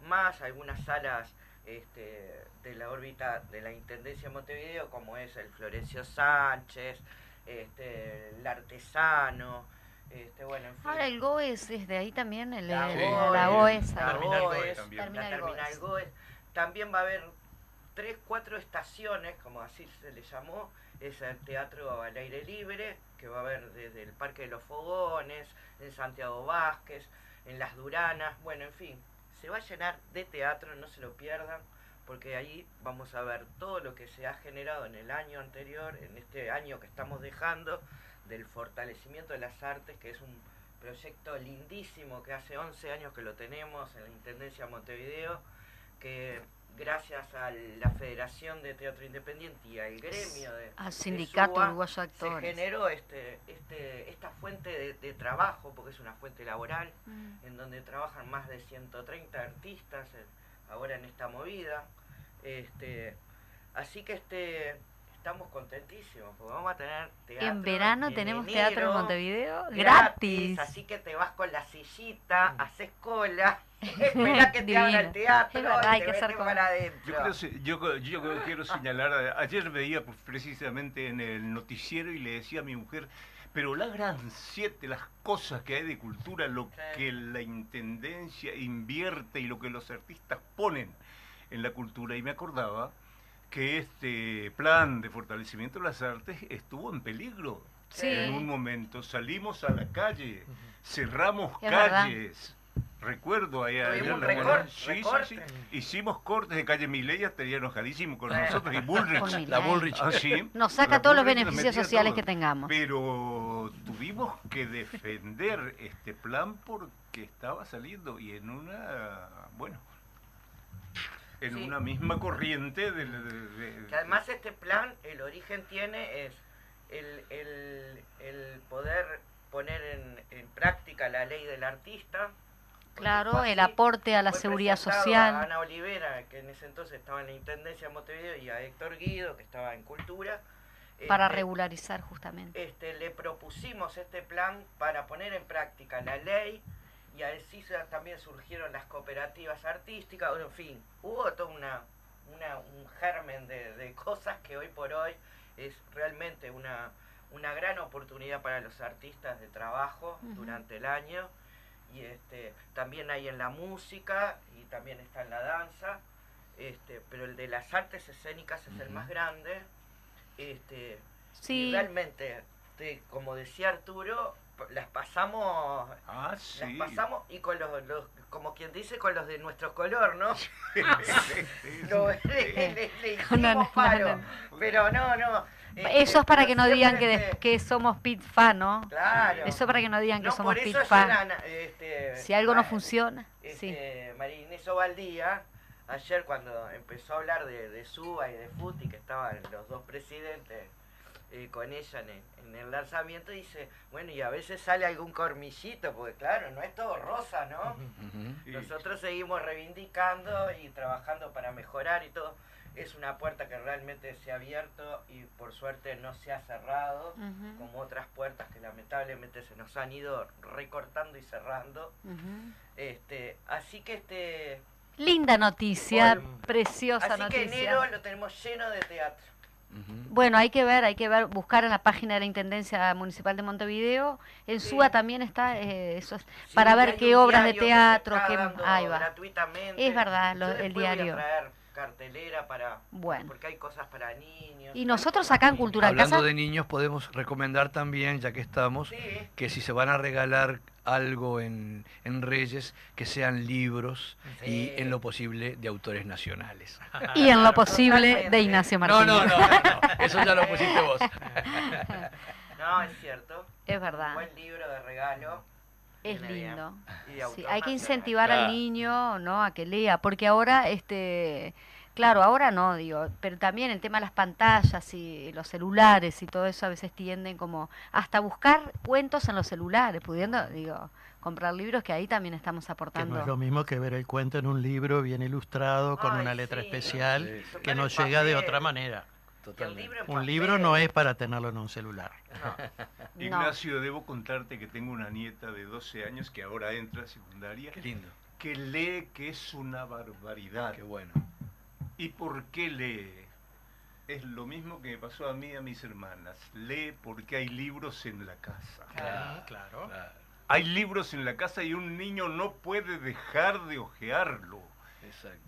más algunas salas este, de la órbita de la Intendencia de Montevideo, como es el Florencio Sánchez, este, el Artesano, este, bueno, en fin. Ahora el GOES es de ahí también, el, La el- GOES, la GOES. la Terminal GOES, GOES también. la Terminal Terminal GOES. GOES. También va a haber tres, cuatro estaciones, como así se le llamó, es el teatro al aire libre, que va a haber desde el Parque de los Fogones, en Santiago Vázquez, en Las Duranas, bueno, en fin, se va a llenar de teatro, no se lo pierdan, porque ahí vamos a ver todo lo que se ha generado en el año anterior, en este año que estamos dejando, del fortalecimiento de las artes, que es un proyecto lindísimo que hace 11 años que lo tenemos en la Intendencia de Montevideo, que gracias a la Federación de Teatro Independiente y al gremio de, Al de Sindicato SUA, Uruguayo de se Actores. generó este, este, esta fuente de, de trabajo, porque es una fuente laboral, Mm. en donde trabajan más de 130 artistas ahora en esta movida. Este, así que este estamos contentísimos, porque vamos a tener teatro. En verano en tenemos enero, teatro en Montevideo gratis, gratis. Así que te vas con la sillita, haces cola, <laughs> esperás que te abra Divino. el teatro verdad, hay te que hacer metes cola. para adentro. Yo, creo, yo, yo quiero <laughs> señalar, ayer veía pues, precisamente en el noticiero y le decía a mi mujer, pero la gran siete, las cosas que hay de cultura, lo Sí. que la intendencia invierte y lo que los artistas ponen en la cultura, y me acordaba que este plan de fortalecimiento de las artes estuvo en peligro. Sí. En un momento salimos a la calle, cerramos Es verdad. calles. Recuerdo ahí a- Tuvimos en un la- recorte, sí, sí. Hicimos cortes de calle Mileya, estaría enojadísimo con nosotros y Bullrich. La Bullrich. Ah, sí. <laughs> Nos saca La todos los Bullrich beneficios sociales todo. que tengamos. Pero tuvimos que defender este plan porque estaba saliendo y en una, bueno, en Sí. una misma corriente de, de- de- Que además este plan, el origen tiene es el, el- el poder poner en, en práctica la ley del artista. Claro, el aporte a la seguridad presentado A social. Ana Olivera, que en ese entonces estaba en la Intendencia de Montevideo, y a Héctor Guido, que estaba en Cultura. Para Este, regularizar justamente. este, le propusimos este plan para poner en práctica la ley y así se- también surgieron las cooperativas artísticas, bueno, en fin, hubo todo una, una- un germen de, de cosas que hoy por hoy es realmente una, una gran oportunidad para los artistas de trabajo durante el año. Y este también hay en la música y también está en la danza este pero el de las artes escénicas es el más grande. Este Sí, y realmente, te- como decía Arturo, las pasamos, Ah, las sí. pasamos y con los, los- como quien dice, con los de nuestro color, ¿no? <laughs> <laughs> Sí, Lo- sí. le, le- le No, no, hicimos no, paro. no. Pero no, no. eso es para que no digan que, de- que somos pit fan, ¿no? Claro. Eso es para que no digan que no, somos pit fan. era, este, Si algo no ah, funciona, sí. este, María Inés Ovaldía, ayer cuando empezó a hablar de, de Suba y de Futi, que estaban los dos presidentes eh, con ella en el, en el lanzamiento, dice, bueno, y a veces sale algún cormillito, porque claro, no es todo rosa, ¿no? Nosotros seguimos reivindicando y trabajando para mejorar y todo. Es una puerta que realmente se ha abierto y por suerte no se ha cerrado, como otras puertas que lamentablemente se nos han ido recortando y cerrando. Este, así que este, Linda noticia, Bueno. preciosa así que noticia. enero lo tenemos lleno de teatro. Bueno, hay que ver, hay que ver, buscar en la página de la Intendencia Municipal de Montevideo. En Sí. SUA también está, eh, eso Sí, para ver qué obras de que teatro, qué, dando ahí va. gratuitamente. Es verdad, lo- el diario. Cartelera para Bueno. porque hay cosas para niños. Y nosotros acá en. Cultura Hablando Casa- de niños, podemos recomendar también, ya que estamos, Sí. que si se van a regalar algo en, en Reyes, que sean libros Sí. y en lo posible de autores nacionales. Y en lo posible de. Ignacio No, Martínez. no, no, no, eso ya lo pusiste vos. <laughs> No, es cierto. Es Un verdad, buen libro de regalo. Es lindo. Sí, hay que incentivar al niño, ¿no? A que lea, porque ahora, este, claro, ahora no, digo, pero también el tema de las pantallas y los celulares y todo eso a veces tienden como hasta buscar cuentos en los celulares, pudiendo, digo, comprar libros que ahí también estamos Que aportando. no es lo mismo que ver el cuento en un libro bien ilustrado, con Ay, una letra sí. especial, Sí, sí. que nos llega de otra manera. Totalmente. libro en Un libro no es para tenerlo en un celular. No. <laughs> Ignacio, debo contarte que tengo una nieta de 12 años que ahora entra a secundaria, Qué lindo, que lee que es una barbaridad. qué bueno. ¿Y por qué lee? Es lo mismo que me pasó a mí y a mis hermanas. Lee porque hay libros en la casa. Claro, claro. claro, Hay libros en la casa y un niño no puede dejar de hojearlo. exacto.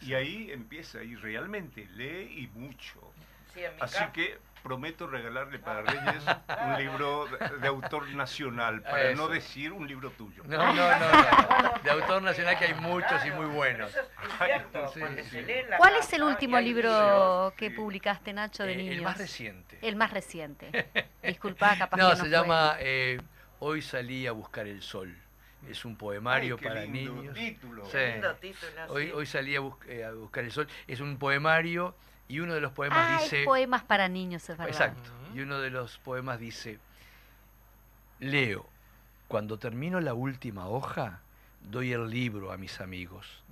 Y ahí empieza, y realmente lee y mucho. Sí, en mi Así que prometo regalarle para Reyes un libro de, autor nacional, para Eso. no decir un libro tuyo. No, no, no, no. De autor nacional que hay muchos y muy buenos. Eso es cierto, Sí, sí. se ¿Cuál es el último libro que publicaste, Nacho, de Eh, niños? el más reciente. El más reciente. Disculpa, <laughs> capaz No, que se fue. llama eh, Hoy salí a buscar el sol. Es un poemario Ay, qué para lindo niños. título. Sí. Lindo título, Hoy, hoy salí a, bus- eh, a buscar el sol. Es un poemario y uno de los poemas Ah, dice... es poemas para niños, es verdad. Exacto. Y uno de los poemas dice, leo, cuando termino la última hoja, doy el libro a mis amigos.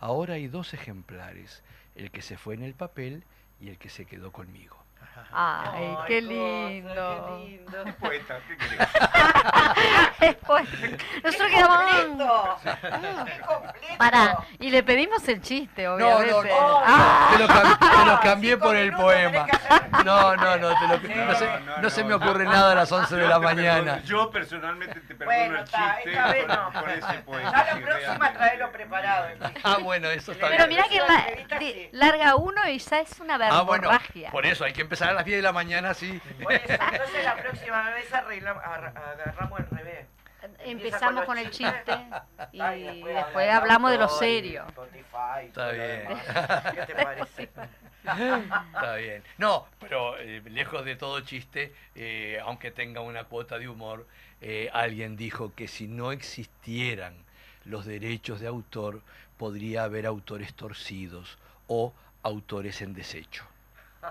Ahora hay dos ejemplares, el que se fue en el papel y el que se quedó conmigo. Ay, Ay, qué cosa, lindo. Qué lindo. Poeta, ¿qué <laughs> nosotros quedamos... completo! Pará, y le pedimos el chiste, no, obviamente. no. Ah, Te lo, cam- te lo cambié por el poema. No, no, no, te lo- No, no, se, no, no no, se me no. ocurre nada a las 11 de la mañana. yo personalmente te perdono Bueno, el está, chiste esta vez no. con ese poema. Ya la próxima traelo preparado. Ah, bueno, eso está Pero bien. mirá que la- larga uno y ya es una Ah, bueno, por eso hay que empezar a las 10 de la mañana, sí. Por eso, entonces la próxima vez arreglamos, ar- agarramos al revés. Empezamos con el chiste <laughs> y Ay, después hablamos de lo serio. Spotify, Está todo lo bien. demás. ¿Qué te parece? <laughs> Está bien. No, pero eh, lejos de todo chiste, eh, aunque tenga una cuota de humor, eh, alguien dijo que si no existieran los derechos de autor, podría haber autores torcidos o autores en desecho. <laughs>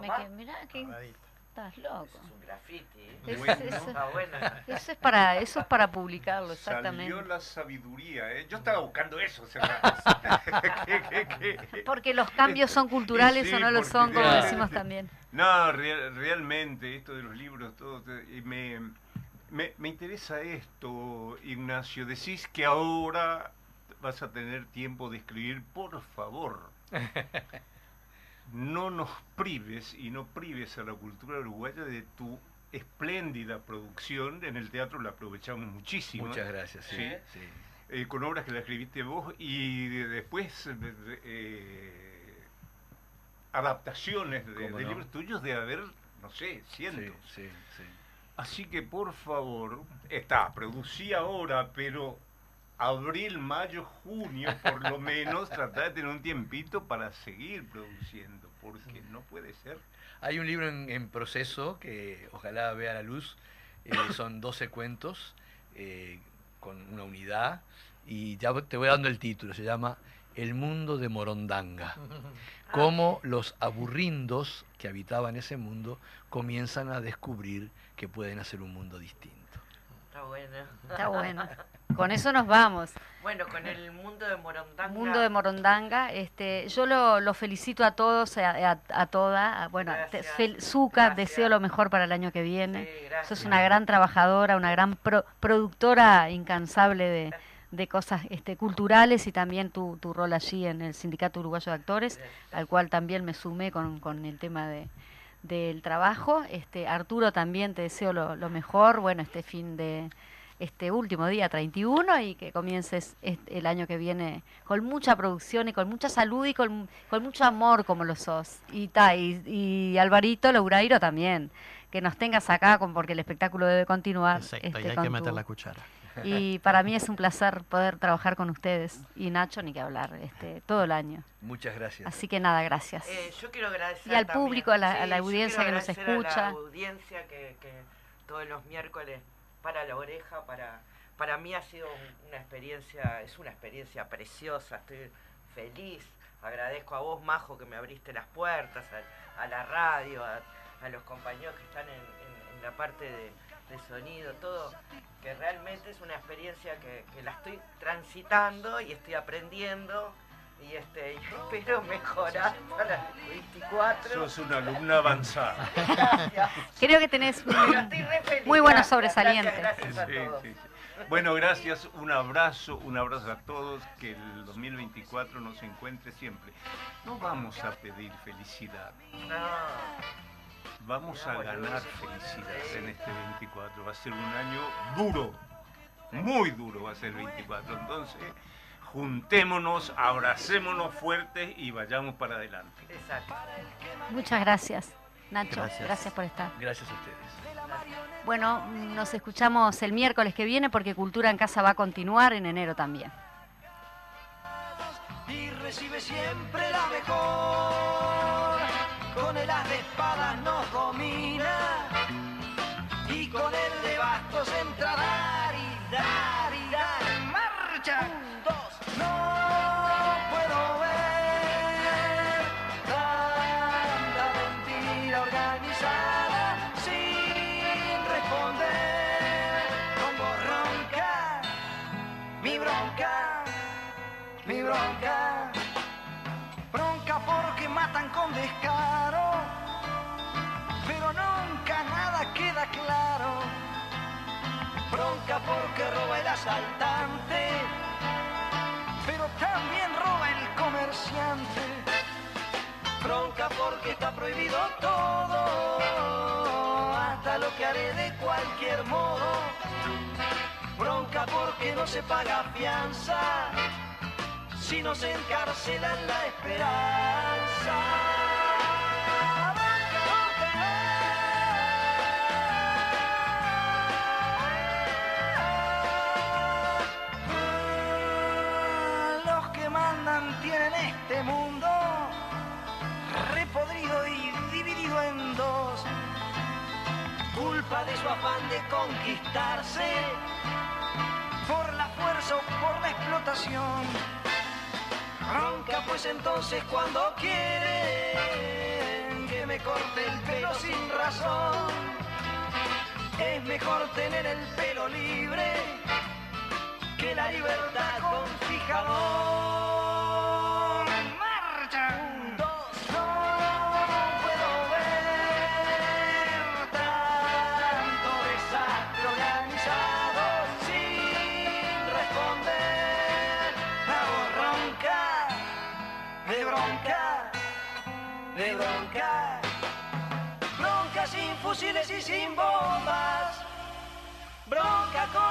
Me Toma. quedé- mirá que estás loco. Eso es un graffiti. ¿eh? Es- Bueno. eso, Está bueno. eso es para eso es para publicarlo, Salió exactamente. la sabiduría, ¿eh? Yo estaba buscando eso hace rato. <laughs> ¿Qué, qué, qué? Porque los cambios son culturales Sí, o no lo son, como decimos también. No, re- realmente, esto de los libros, todo, te- y me, me, me interesa esto, Ignacio. Decís que ahora vas a tener tiempo de escribir, por favor. <laughs> No nos prives y no prives a la cultura uruguaya de tu espléndida producción. En el teatro la aprovechamos muchísimo. Muchas gracias. Sí, Sí. sí. eh, con obras que la escribiste vos y de- después eh, eh, adaptaciones de, libros tuyos de haber, no sé, cientos. Sí, sí, sí. Así que por favor, está, producí ahora, pero abril, mayo, junio, por lo menos, <laughs> tratá de tener un tiempito para seguir produciendo, porque no puede ser. Hay un libro en, en proceso que ojalá vea la luz. eh, <coughs> son 12 cuentos eh, con una unidad. Y ya te voy dando el título. Se llama El mundo de Morondanga. <laughs> Cómo los aburrindos que habitaban ese mundo comienzan a descubrir que pueden hacer un mundo distinto. Está bueno. Está bueno. <laughs> Con eso nos vamos. Bueno, con el mundo de Morondanga. Mundo de Morondanga, este, yo lo, lo felicito a todos, a, a, a toda, a- bueno, Gracias. deseo lo mejor para el año que viene. Sí. Sos una gran trabajadora, una gran pro- productora incansable de, de cosas este, culturales y también tu, tu rol allí en el Sindicato Uruguayo de Actores, al cual también me sumé con, con el tema de, del trabajo. Este, Arturo también te deseo lo, lo mejor, bueno, este fin de este último día 31 y que comiences este- el año que viene con mucha producción y con mucha salud y con, con mucho amor como lo sos. Y, ta, y, y Alvarito Lourairo también, que nos tengas acá con, porque el espectáculo debe continuar. Exacto, este, y hay que meter tu- la cuchara. y para mí es un placer poder trabajar con ustedes y Nacho ni que hablar este todo el año. Muchas gracias. Así que nada, gracias. Eh, yo quiero agradecer Y al también- público, a la- a la audiencia que nos agradecer a escucha. la audiencia que, que todos los miércoles para la oreja, para, para mí ha sido un- una experiencia, es una experiencia preciosa, estoy feliz, agradezco a vos, Majo, que me abriste las puertas, a, la radio, a, los compañeros que están en, la parte de, sonido, todo, que realmente es una experiencia que la estoy transitando y estoy aprendiendo y este, espero mejorar para el 24. Sos una alumna avanzada. Gracias. Creo que tenés un- muy buenos sobresalientes. Gracias, gracias a Sí, todos. sí, sí. Bueno, gracias, un abrazo, un abrazo a todos, que el 2024 nos encuentre siempre. No vamos a pedir felicidad, No. vamos a ganar felicidad en este 24. Va a ser un año duro, muy duro va a ser el 24. Entonces, juntémonos, abracémonos fuertes y vayamos para adelante. Exacto. Muchas gracias, Nacho. Gracias. gracias por estar. Gracias a ustedes. Bueno, nos escuchamos el miércoles que viene porque Cultura en Casa va a continuar en enero también. y recibe siempre la mejor. Con el as de espadas nos domina y con el de bastos entra a dar y dar y dar. Asaltante, pero también roba el comerciante. Bronca porque está prohibido todo, hasta lo que haré de cualquier modo. Bronca porque no se paga fianza si nos encarcelan la esperanza. Culpa de su afán de conquistarse por la fuerza o por la explotación. Ronca pues entonces cuando quieren que me corte el pelo sin razón. Es mejor tener el pelo libre que la libertad con fijador. fusiles y sin bombas, bronca con